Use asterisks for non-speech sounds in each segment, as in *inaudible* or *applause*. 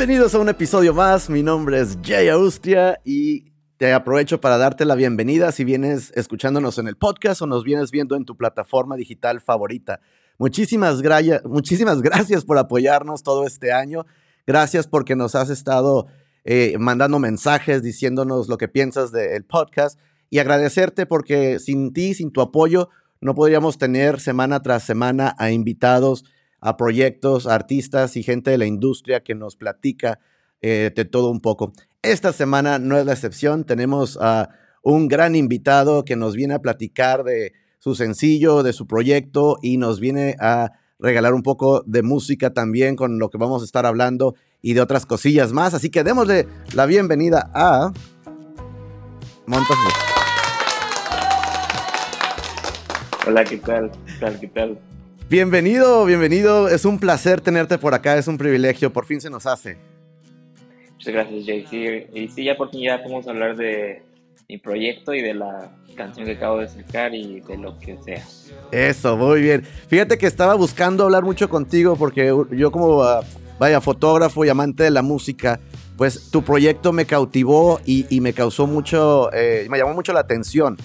Bienvenidos a un episodio más. Mi nombre es Jay Austria y te aprovecho para darte la bienvenida si vienes escuchándonos en el podcast o nos vienes viendo en tu plataforma digital favorita. Muchísimas, muchísimas *laughs* gracias por apoyarnos todo este año. Gracias porque nos has estado eh, mandando mensajes diciéndonos lo que piensas del podcast y agradecerte porque sin ti, sin tu apoyo, no podríamos tener semana tras semana a invitados, a proyectos, artistas y gente de la industria que nos platica eh, de todo un poco. Esta semana no es la excepción, tenemos a un gran invitado que nos viene a platicar de su sencillo, de su proyecto y nos viene a regalar un poco de música también con lo que vamos a estar hablando y de otras cosillas más. Así que démosle la bienvenida a Montas. Hola, ¿qué tal? ¿Qué tal? ¿Qué tal? Bienvenido, bienvenido. Es un placer tenerte por acá, es un privilegio. Por fin se nos hace. Muchas gracias, Jay. Sí, y sí, ya por fin ya podemos hablar de mi proyecto y de la canción que acabo de sacar y de lo que sea. Eso, muy bien. Fíjate que estaba buscando hablar mucho contigo porque yo como, ah, vaya, fotógrafo y amante de la música, pues tu proyecto me cautivó y, me causó mucho, eh, me llamó mucho la atención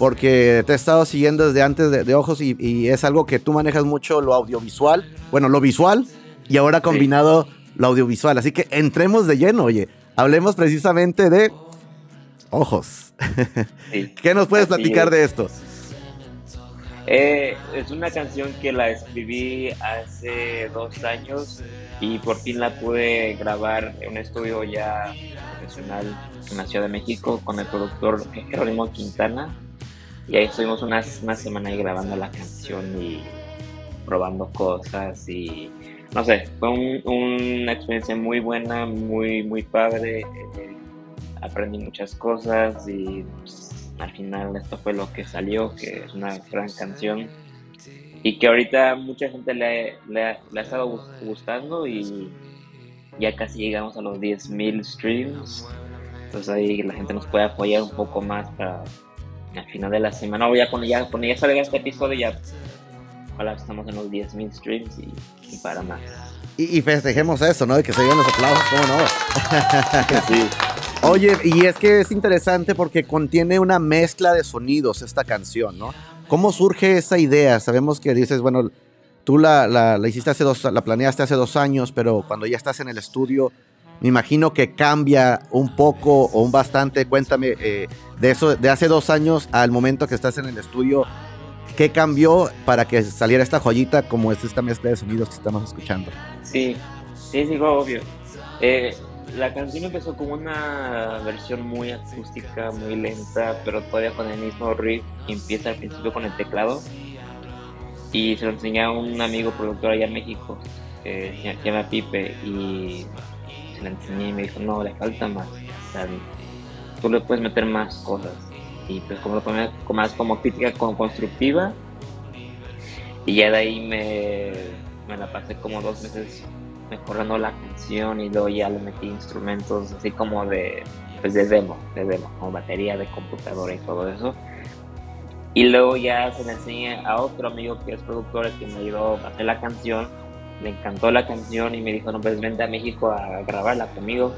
porque te he estado siguiendo desde antes de, ojos y, es algo que tú manejas mucho lo audiovisual, bueno, lo visual y ahora combinado lo audiovisual. Así que entremos de lleno, oye, hablemos precisamente de ojos. *laughs* ¿Qué nos puedes platicar de esto? Eh, es una canción que la escribí hace dos años y por fin la pude grabar en un estudio ya profesional en la Ciudad de México con el productor Jerónimo Quintana y ahí estuvimos una, una semana ahí grabando la canción y probando cosas y no sé, fue una experiencia muy buena, muy, muy padre. Eh, aprendí muchas cosas y pues, al final esto fue lo que salió, que es una gran canción y que ahorita mucha gente le, le, le ha estado gustando y ya casi llegamos a los 10.000 streams. Entonces ahí la gente nos puede apoyar un poco más para al final de la semana, o ya cuando ya, cuando ya salga este episodio, ya ojalá estamos en los 10.000 streams y, para más. Y, festejemos eso, ¿no? De que se digan los aplausos, ¿cómo no? *laughs* sí. Oye, y es que es interesante porque contiene una mezcla de sonidos esta canción, ¿no? ¿Cómo surge esa idea? Sabemos que dices, bueno, tú la, la, la hiciste hace dos, la planeaste hace dos años, pero cuando ya estás en el estudio, me imagino que cambia un poco o un bastante. Cuéntame eh, de eso, de hace dos años al momento que estás en el estudio, ¿qué cambió para que saliera esta joyita como es esta mezcla de sonidos que estamos escuchando? Sí, sí, sí, obvio. Eh, la canción empezó como una versión muy acústica, muy lenta, pero todavía con el mismo riff. Empieza al principio con el teclado. Y se lo enseñé a un amigo productor allá en México, que se llama Pipe, y la enseñé y me dijo, no, le falta más. O tú le puedes meter más cosas. Y pues como lo ponía más como crítica como constructiva. Y ya de ahí me, me la pasé como dos meses mejorando la canción y luego ya le metí instrumentos así como de, pues de demo, de demo, como batería de computadora y todo eso. Y luego ya se le enseñé a otro amigo que es productor que me ayudó a hacer la canción me encantó la canción y me dijo, no, pues vente a México a grabarla conmigo.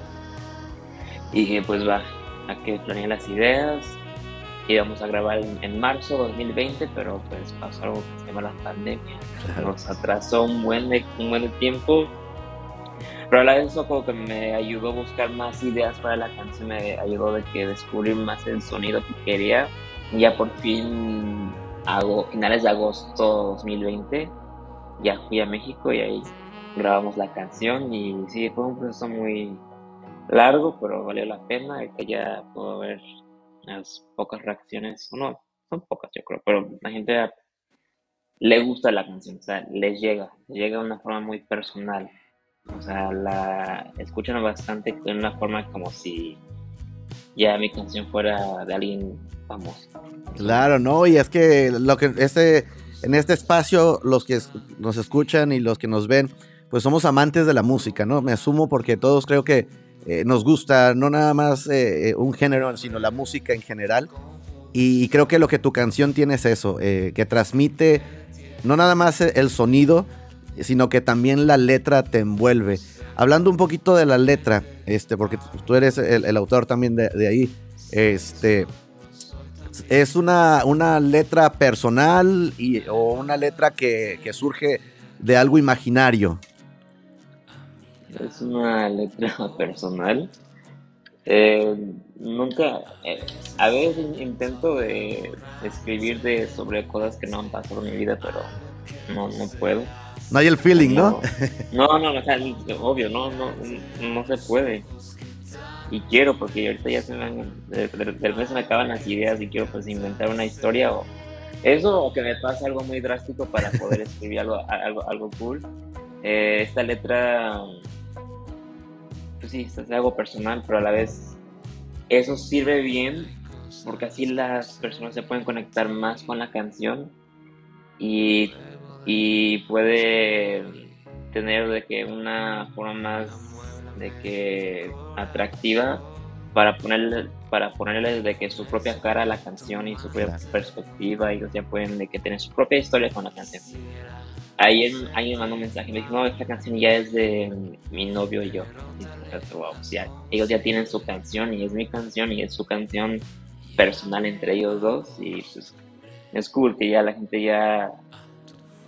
Y dije, pues va, a que planeé las ideas. Íbamos a grabar en, marzo 2020, pero pues pasó algo que se llama la pandemia. Nos atrasó un buen, de, un buen tiempo. Pero a la vez eso como que me ayudó a buscar más ideas para la canción, me ayudó de que descubrir más el sonido que quería. Y ya por fin, hago, finales de agosto 2020, ya fui a México y ahí grabamos la canción y sí, fue un proceso muy largo, pero valió la pena, que ya puedo ver las pocas reacciones, no, son pocas yo creo, pero la gente le gusta la canción, o sea, les llega, llega de una forma muy personal, o sea, la escuchan bastante de una forma como si ya mi canción fuera de alguien famoso. Claro, no, y es que lo que este en este espacio los que nos escuchan y los que nos ven, pues somos amantes de la música, ¿no? Me asumo porque todos creo que eh, nos gusta no nada más eh, eh, un género, sino la música en general. Y, creo que lo que tu canción tiene es eso, que transmite no nada más el sonido, sino que también la letra te envuelve. hablando un poquito de la letra, este, porque tú eres el, autor también de, de, ahí, este, es una, una letra personal y, o una letra que, que surge de algo imaginario. Es una letra *laughs* personal. Eh, nunca, eh, a veces intento de escribir de, sobre cosas que no han pasado en mi vida, pero no, no puedo. No hay el feeling, ¿no? No, no, o sea, obvio, no, no, no se puede. Y quiero, porque ahorita ya se me, mes me acaban las ideas y quiero pues inventar una historia o eso o que me pase algo muy drástico para poder *laughs* escribir algo, algo, algo cool. Eh, esta letra, pues sí, es algo personal, pero a la vez eso sirve bien porque así las personas se pueden conectar más con la canción y y puede tener de que una forma más de que atractiva para ponerle para ponerle de que su propia cara a la canción y su propia perspectiva y ellos ya pueden de que tener su propia historia con la canción. Ahí alguien me mandó un mensaje y me dijo no esta canción ya es de mi novio y yo ellos ya tienen su canción y es mi canción y es su canción personal entre ellos dos y pues es cool que ya la gente ya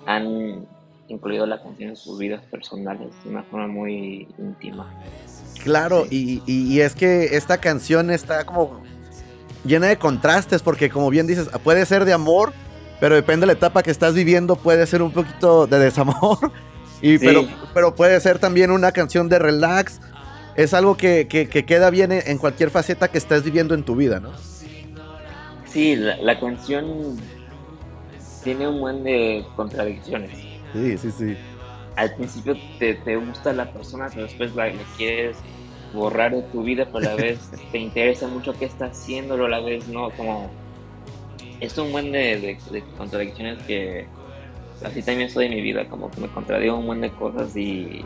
han incluido la canción en sus vidas personales de una forma muy íntima. Claro, y, es que esta canción está como llena de contrastes, porque como bien dices, puede ser de amor, pero depende de la etapa que estás viviendo, puede ser un poquito de desamor, *laughs* y, pero, pero puede ser también una canción de relax. Es algo que, queda bien en cualquier faceta que estés viviendo en tu vida, ¿no? Sí, la canción tiene un buen de contradicciones. Sí, sí, sí. Al principio te, te gusta la persona, pero después la, quieres borrar de tu vida, pero a la *laughs* vez te interesa mucho qué está haciendo, a la vez no, como... Es un buen de, de, contradicciones que así también soy en mi vida, como que me contradigo un buen de cosas y,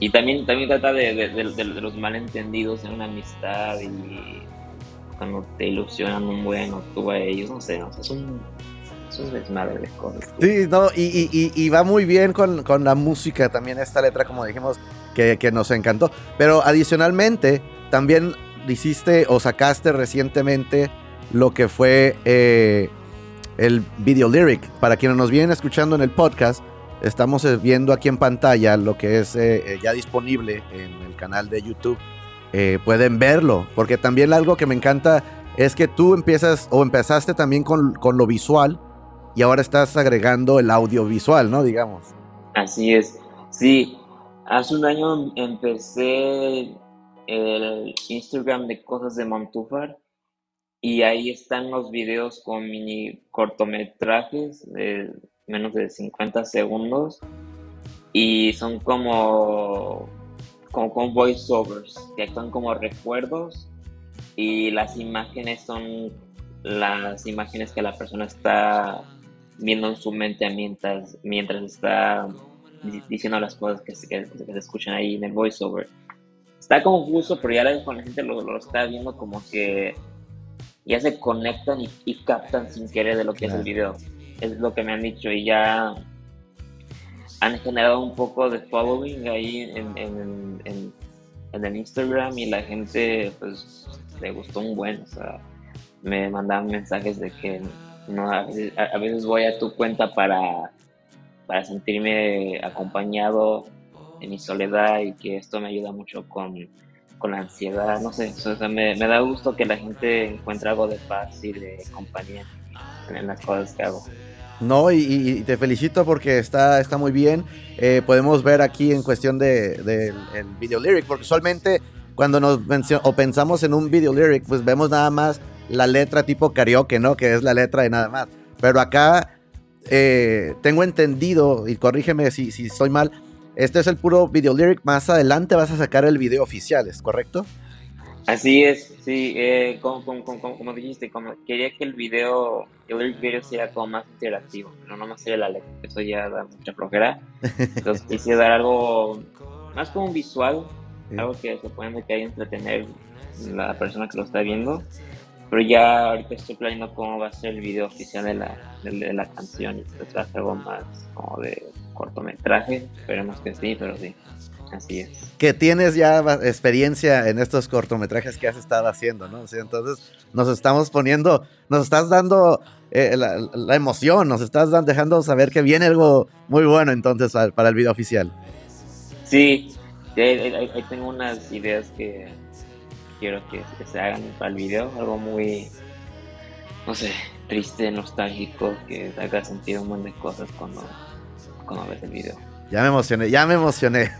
y también, también trata de, de, los malentendidos en una amistad y cuando te ilusionan un buen o tú a ellos, no sé, no sé, es un es desmadre de cosas. Sí, no, y, va muy bien con, la música también esta letra, como dijimos, que, nos encantó. Pero adicionalmente, también hiciste o sacaste recientemente lo que fue eh, el video lyric. Para quienes nos vienen escuchando en el podcast, estamos eh, viendo aquí en pantalla lo que es eh, ya disponible en el canal de YouTube. pueden verlo, porque también algo que me encanta es que tú empiezas o empezaste también con, con lo visual y ahora estás agregando el audiovisual, ¿no? Digamos. Así es. Sí, hace un año empecé el Instagram de Cosas de Montúfar y ahí están los videos con mini cortometrajes de menos de 50 segundos y son como, como con voiceovers que actúan como recuerdos y las imágenes son las imágenes que la persona está viendo en su mente mientras, mientras está diciendo las cosas que se, que, se escuchan ahí en el voiceover. Está confuso, pero ya con la gente lo, lo, está viendo como que ya se conectan y, captan sin querer de lo que es el video. Es lo que me han dicho y ya han generado un poco de following ahí en, en, en, en el Instagram y la gente pues le gustó un buen, o sea, me mandaban mensajes de que no, a veces, voy a tu cuenta para, para sentirme acompañado en mi soledad y que esto me ayuda mucho con, la ansiedad, no sé, me, da gusto que la gente encuentre algo de paz y de compañía en las cosas que hago. No, y, te felicito porque está, está muy bien. Eh, podemos ver aquí en cuestión del de, el video lyric, porque usualmente cuando nos o pensamos en un video lyric, pues vemos nada más la letra tipo karaoke, ¿no? Que es la letra de nada más. Pero acá eh, tengo entendido, y corrígeme si, si soy mal, este es el puro video lyric. Más adelante vas a sacar el video oficial, ¿es correcto? Así es, sí, eh, como, como, dijiste, como quería que el video, el lyric video sea como más interactivo, no nomás sería la letra, eso ya da mucha flojera. *laughs* Entonces quise dar algo más como un visual, algo que se pueda que entretener la persona que lo está viendo. Pero ya ahorita estoy planeando cómo va a ser el video oficial de la, de, la canción y se trata algo más como de cortometraje. Esperemos que sí, pero sí. Así es. Que tienes ya experiencia en estos cortometrajes que has estado haciendo, ¿no? entonces nos estamos poniendo, nos estás dando eh, la, emoción, nos estás dejando saber que viene algo muy bueno entonces para el video oficial. Sí, ahí, tengo unas ideas que quiero que, se hagan para el video, algo muy, no sé, triste, nostálgico, que haga sentido un montón de cosas cuando, cuando ves el video. Ya me emocioné, ya me emocioné.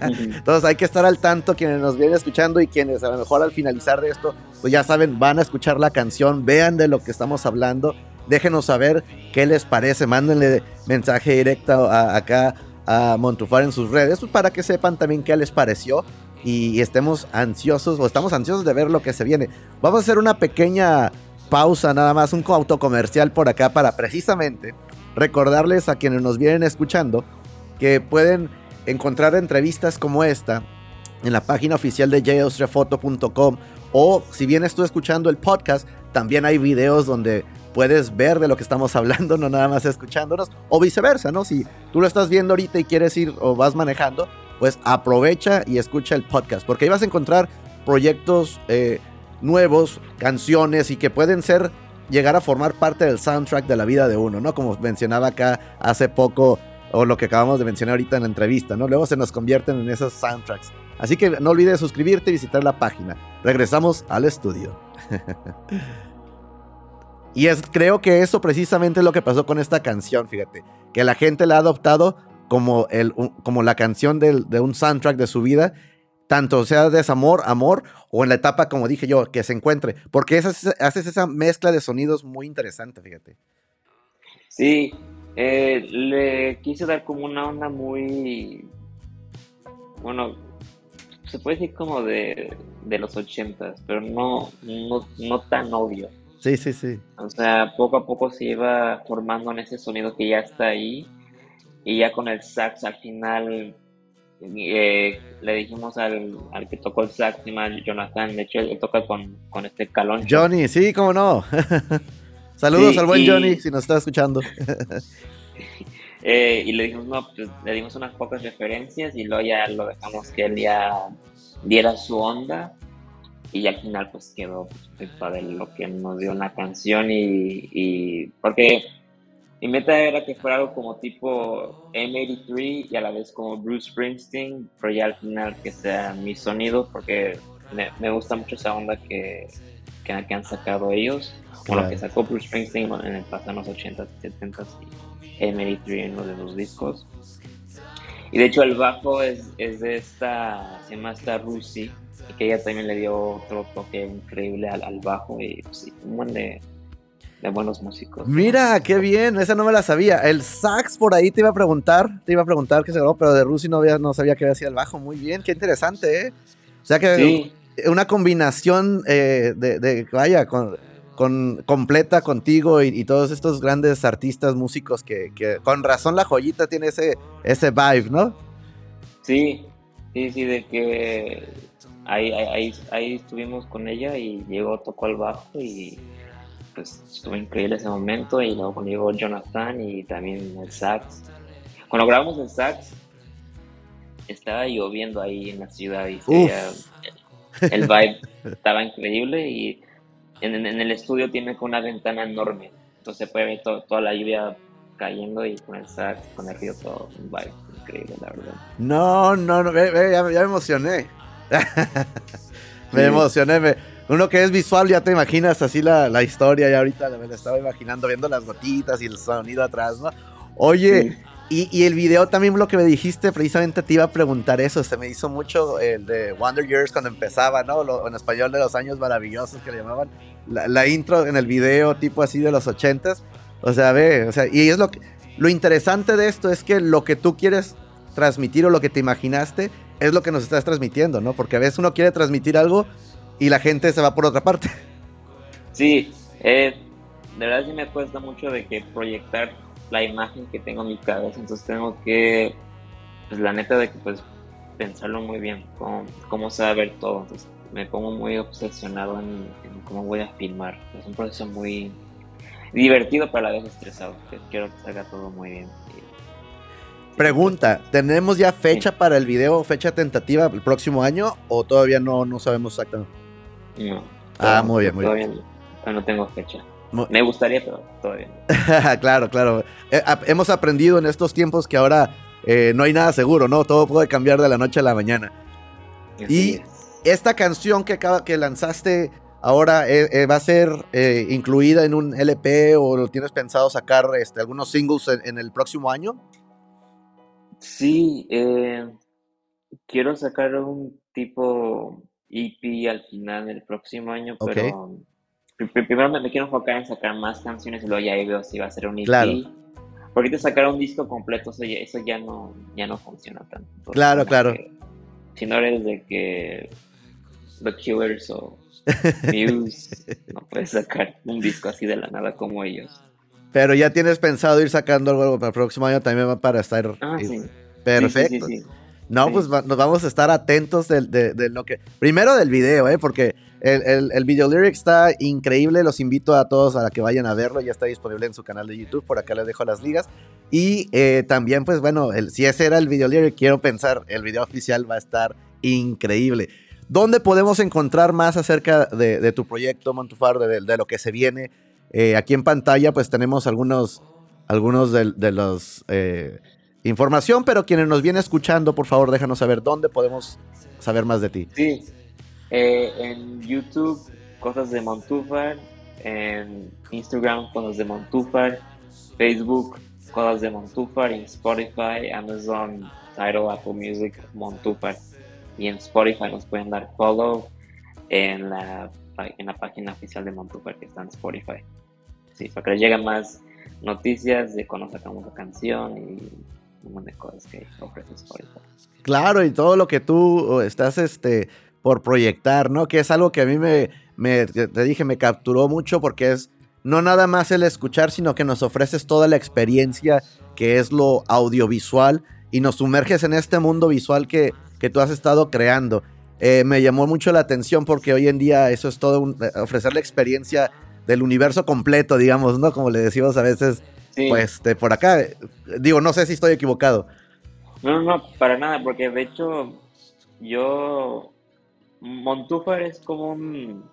Entonces *laughs* hay que estar al tanto quienes nos vienen escuchando y quienes a lo mejor al finalizar de esto, pues ya saben, van a escuchar la canción, vean de lo que estamos hablando, déjenos saber qué les parece, mándenle mensaje directo a, acá a Montufar en sus redes, pues para que sepan también qué les pareció y estemos ansiosos o estamos ansiosos de ver lo que se viene. Vamos a hacer una pequeña pausa, nada más, un autocomercial por acá para precisamente recordarles a quienes nos vienen escuchando que pueden encontrar entrevistas como esta en la página oficial de jaustriafoto.com o si bien estoy escuchando el podcast, también hay videos donde puedes ver de lo que estamos hablando, *laughs* no nada más escuchándonos, o viceversa, ¿no? Si tú lo estás viendo ahorita y quieres ir o vas manejando, pues aprovecha y escucha el podcast, porque ahí vas a encontrar proyectos eh, nuevos, canciones y que pueden ser, llegar a formar parte del soundtrack de la vida de uno, ¿no? Como mencionaba acá hace poco, o lo que acabamos de mencionar ahorita en la entrevista, ¿no? Luego se nos convierten en esos soundtracks. Así que no olvides suscribirte y visitar la página. Regresamos al estudio. *laughs* Y es, creo que eso precisamente es lo que pasó con esta canción, fíjate. Que la gente la ha adoptado como, el, como la canción de un soundtrack de su vida, tanto sea desamor, amor, o en la etapa, como dije yo, que se encuentre. Porque haces, haces esa mezcla de sonidos muy interesante, fíjate. Sí, eh, le quise dar como una onda muy. Bueno, se puede decir como de, de los ochentas, pero no, no, no tan obvio. Sí, sí, sí. O sea, poco a poco se iba formando en ese sonido que ya está ahí. Y ya con el sax al final eh, le dijimos al, al, que tocó el sax, Jonathan, de hecho él, toca con, con, este calón. Johnny, sí, cómo no. *laughs* Saludos al buen Johnny, si nos está escuchando. *laughs* eh, y le dijimos, no, pues le dimos unas pocas referencias y luego ya lo dejamos que él ya diera su onda y al final pues quedó pues, para lo que nos dio una canción y, y, porque mi meta era que fuera algo como tipo M83 y a la vez como Bruce Springsteen, pero ya al final que sea mi sonido porque me, me gusta mucho esa onda que, que, han sacado ellos, o lo que sacó Bruce Springsteen en el pasado, en los 80s y 70s y M83 en uno de los discos. Y de hecho el bajo es, es de esta, se llama esta Rusi, que ella también le dio otro toque increíble al, bajo y pues, un buen de, buenos músicos. Mira, qué bien, esa no me la sabía. El sax por ahí te iba a preguntar, te iba a preguntar qué se grabó, pero de Rusi no, había, no sabía que hacía el bajo. Muy bien, qué interesante, ¿eh? O sea que una combinación eh, de, vaya, con, con, completa contigo y, todos estos grandes artistas, músicos que, que, con razón la joyita tiene ese, ese vibe, ¿no? Sí, sí, sí, de que ahí, ahí, ahí estuvimos con ella y llegó, tocó el bajo y pues estuvo increíble ese momento y luego llegó Jonathan y también el sax. Cuando grabamos el sax estaba lloviendo ahí en la ciudad y el vibe estaba increíble y en, el estudio tiene una ventana enorme, entonces puede ver toda la lluvia cayendo y con el sax, con el río todo, un vibe increíble la verdad. No, no, no, ya me emocioné. *laughs* me emocioné. Uno que es visual, ya te imaginas así la, historia. Y ahorita me la estaba imaginando viendo las gotitas y el sonido atrás, ¿no? Oye, y, el video también lo que me dijiste, precisamente te iba a preguntar eso. Se me hizo mucho el de Wonder Years cuando empezaba, ¿no? en español de los años maravillosos que le llamaban. La, intro en el video, tipo así de los ochentas. O sea, ve, o sea, y es lo que. Lo interesante de esto es que lo que tú quieres transmitir o lo que te imaginaste es lo que nos estás transmitiendo, ¿no? Porque a veces uno quiere transmitir algo y la gente se va por otra parte. Sí, eh, de verdad sí me cuesta mucho de que proyectar la imagen que tengo en mi cabeza, entonces tengo que, pues la neta de que pues pensarlo muy bien, cómo, cómo se va a ver todo, entonces me pongo muy obsesionado en, cómo voy a filmar, es un proceso muy divertido pero a la vez estresado, quiero que salga todo muy bien. Pregunta, ¿tenemos ya fecha para el video, fecha tentativa el próximo año o todavía no, no sabemos exactamente? No. Ah, muy bien, muy todavía No, no tengo fecha. Me gustaría, pero todavía no. *laughs* claro, claro. Eh, hemos aprendido en estos tiempos que ahora eh, no hay nada seguro, ¿no? Todo puede cambiar de la noche a la mañana. y esta canción que, acaba, que lanzaste ahora eh, va a ser incluida en un LP o lo tienes pensado sacar este, algunos singles en, el próximo año? Sí, quiero sacar un tipo EP al final del próximo año, pero primero me, quiero enfocar en sacar más canciones y luego ya veo si va a ser un EP. Claro. Porque ahorita sacar un disco completo, eso ya, eso ya no, ya no funciona tanto. claro, claro. si no eres de que The Killers o *laughs* Muse, no puedes sacar un disco así de la nada como ellos. Pero ya tienes pensado ir sacando algo para el próximo año también para estar. Ah, sí. Perfecto. No, pues nos vamos a estar atentos de, lo que. Primero del video, ¿eh? Porque el, el, video lyric está increíble. Los invito a todos a que vayan a verlo. Ya está disponible en su canal de YouTube. Por acá les dejo las ligas. Y eh, también, pues bueno, el, si ese era el video lyric, quiero pensar, el video oficial va a estar increíble. ¿Dónde podemos encontrar más acerca de, tu proyecto, Montufar, de, lo que se viene? Eh, aquí en pantalla, pues tenemos algunos, algunos de, los. Eh, información, pero quienes nos vienen escuchando, por favor, déjanos saber dónde podemos saber más de ti. Sí, eh, en YouTube, Cosas de Montúfar, en Instagram, Cosas de Montúfar, Facebook, Cosas de Montúfar, en Spotify, Amazon, Tidal, Apple Music, Montúfar. Y en Spotify nos pueden dar follow en la, en la página oficial de Montúfar que está en Spotify. Sí, para que les lleguen más noticias de cuando sacamos la canción y un que Claro, y todo lo que tú estás este, por proyectar, ¿no? Que es algo que a mí me, me, te dije, me capturó mucho porque es no nada más el escuchar, sino que nos ofreces toda la experiencia que es lo audiovisual y nos sumerges en este mundo visual que, que tú has estado creando. Eh, me llamó mucho la atención porque hoy en día eso es todo, eh, ofrecer la experiencia del universo completo, digamos, ¿no? Como le decimos a veces pues de por acá, digo, no sé si estoy equivocado. No, no, para nada, porque de hecho yo, Montúfar es como un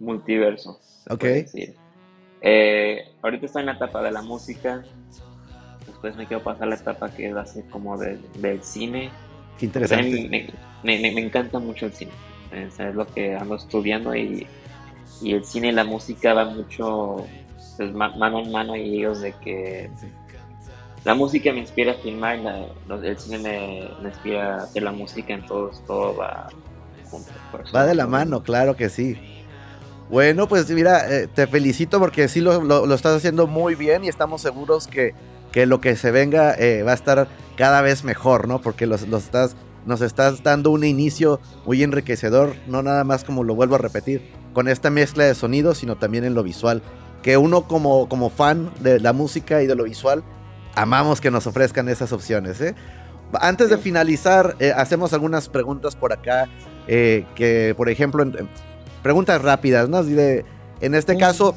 multiverso. Ok. Eh, ahorita estoy en la etapa de la música, después me quiero pasar la etapa que es así como del cine. Qué interesante. Me, me, me, encanta mucho el cine, es, lo que ando estudiando y, y el cine y la música va mucho pues, mano en mano y ellos de que la música me inspira a filmar, el cine me, inspira a hacer la música, entonces todo va junto. Va de la mano, claro que sí. Bueno, pues mira, eh, te felicito porque sí lo, estás haciendo muy bien y estamos seguros que, que lo que se venga eh, va a estar cada vez mejor, ¿no? Porque los, los estás, nos estás dando un inicio muy enriquecedor, no nada más como lo vuelvo a repetir, con esta mezcla de sonidos, sino también en lo visual que uno como, como fan de la música y de lo visual, amamos que nos ofrezcan esas opciones. ¿eh? Antes de finalizar, eh, hacemos algunas preguntas por acá, eh, que por ejemplo, preguntas rápidas, ¿no? en este caso,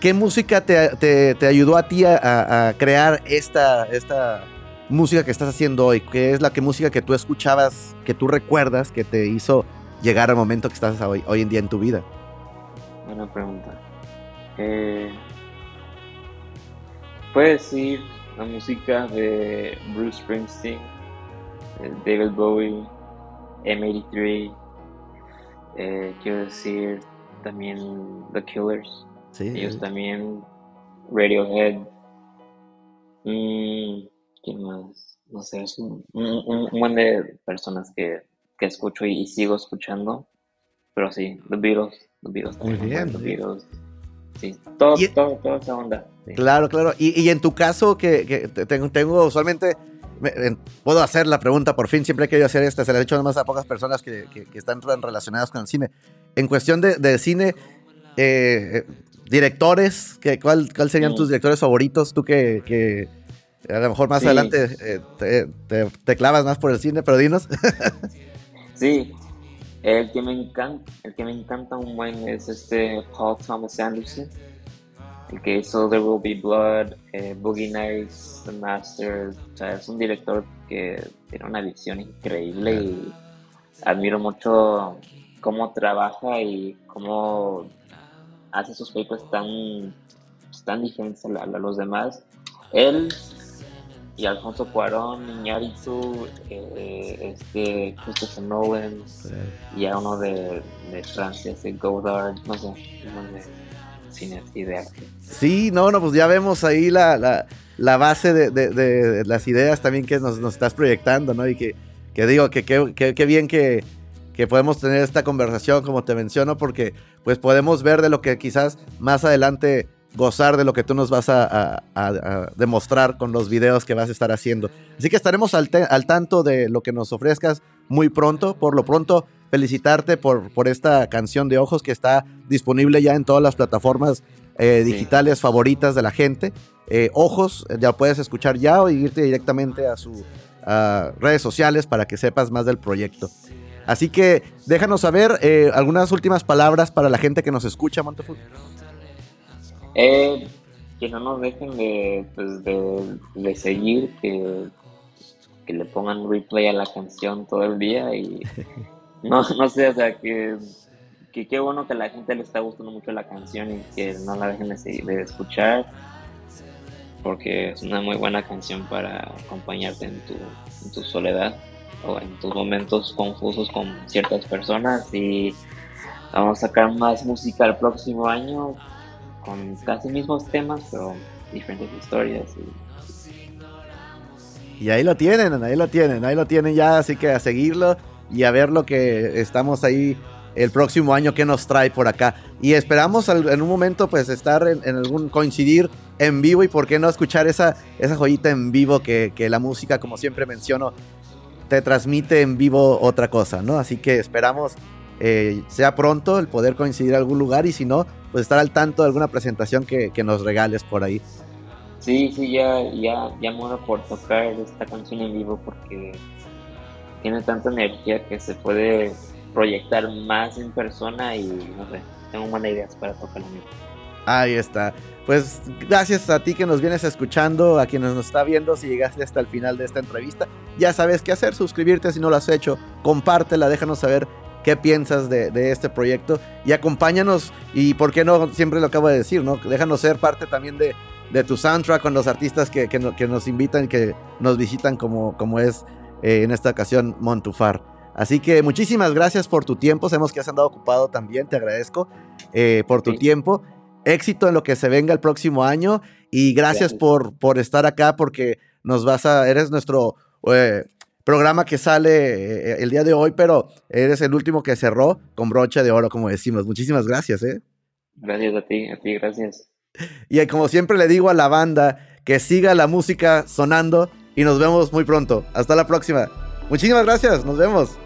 ¿qué música te, ayudó a ti a, crear esta, esta música que estás haciendo hoy? ¿Qué es la que música que tú escuchabas, que tú recuerdas, que te hizo llegar al momento que estás hoy, hoy en día en tu vida? Buena pregunta. Eh, puede decir la música de Bruce Springsteen, David Bowie, M83. Eh, quiero decir también The Killers. Ellos también, Radiohead. Mm, ¿Quién más? No sé, es un, un, de personas que, que escucho y, sigo escuchando. Pero sí, The Beatles. The Beatles Muy bien. The Beatles. Sí, todo, todo, toda esa onda. Claro, claro. Y, y, en tu caso, que, tengo, tengo usualmente, puedo hacer la pregunta por fin, siempre he querido hacer esta, se la he hecho además a pocas personas que, que, están relacionadas con el cine. En cuestión de, de cine, eh, directores, que, ¿cuál, ¿cuál serían mm. tus directores favoritos? Tú que, que a lo mejor más adelante eh, te, te, te, clavas más por el cine, pero dinos. *laughs* sí, el que me encanta, el que me encanta un buen es este Paul Thomas Anderson. el que hizo There Will Be Blood, eh, Boogie Nights, The Master. O sea, es un director que tiene una visión increíble y admiro mucho cómo trabaja y cómo hace sus películas tan, tan diferentes a, los demás. Él y Alfonso Cuarón, Iñárritu, eh, este Christopher Nolan y a uno de, de Francia, este Godard, no sé, no sé cine de arte. Sí, no, no, pues ya vemos ahí la, la, base de, de, las ideas también que nos, nos estás proyectando, ¿no? Y que, que digo, que qué bien que, que podemos tener esta conversación, como te menciono, porque pues podemos ver de lo que quizás más adelante gozar de lo que tú nos vas a, demostrar con los videos que vas a estar haciendo. Así que estaremos al, tanto de lo que nos ofrezcas muy pronto. Por lo pronto, felicitarte por, por esta canción de ojos que está disponible ya en todas las plataformas eh, digitales favoritas de la gente. Eh, ojos, ya puedes escuchar ya o irte directamente a sus redes sociales para que sepas más del proyecto. Así que déjanos saber eh, algunas últimas palabras para la gente que nos escucha, Montefut. Eh, que no nos dejen de, pues, de, seguir, que, que, le pongan replay a la canción todo el día y *laughs* no, no sé, o sea, que, que qué bueno que a la gente le está gustando mucho la canción y que no la dejen de, seguir, de escuchar porque es una muy buena canción para acompañarte en tu, en tu soledad o en tus momentos confusos con ciertas personas y vamos a sacar más música el próximo año con casi mismos temas pero diferentes historias y... ahí lo tienen, ahí lo tienen, ahí lo tienen ya, así que a seguirlo y a ver lo que estamos ahí el próximo año que nos trae por acá. Y esperamos en un momento pues estar en, algún coincidir en vivo y por qué no escuchar esa, esa joyita en vivo que, que la música, como siempre menciono, te transmite en vivo otra cosa, ¿no? Así que esperamos eh, sea pronto el poder coincidir en algún lugar y si no, pues estar al tanto de alguna presentación que, nos regales por ahí. Sí, sí, ya, ya, ya muero por tocar esta canción en vivo porque tiene tanta energía que se puede proyectar más en persona y no sé, tengo buenas ideas para tocarla en vivo. Ahí está. Pues gracias a ti que nos vienes escuchando, a quienes nos está viendo, si llegaste hasta el final de esta entrevista, ya sabes qué hacer, suscribirte si no lo has hecho, compártela, déjanos saber qué piensas de, este proyecto y acompáñanos y por qué no, siempre lo acabo de decir, ¿no? Déjanos ser parte también de, tu soundtrack con los artistas que, que, nos invitan, que nos visitan como, como es eh, en esta ocasión Montufar. Así que muchísimas gracias por tu tiempo, sabemos que has andado ocupado también, te agradezco eh, por tu tiempo éxito en lo que se venga el próximo año y gracias, Por, por estar acá porque nos vas a, eres nuestro eh, programa que sale eh, el día de hoy, pero eres el último que cerró con brocha de oro, como decimos. Muchísimas gracias, ¿eh? Gracias a ti, a ti, gracias. Y como siempre le digo a la banda, que siga la música sonando y nos vemos muy pronto. Hasta la próxima. Muchísimas gracias, nos vemos.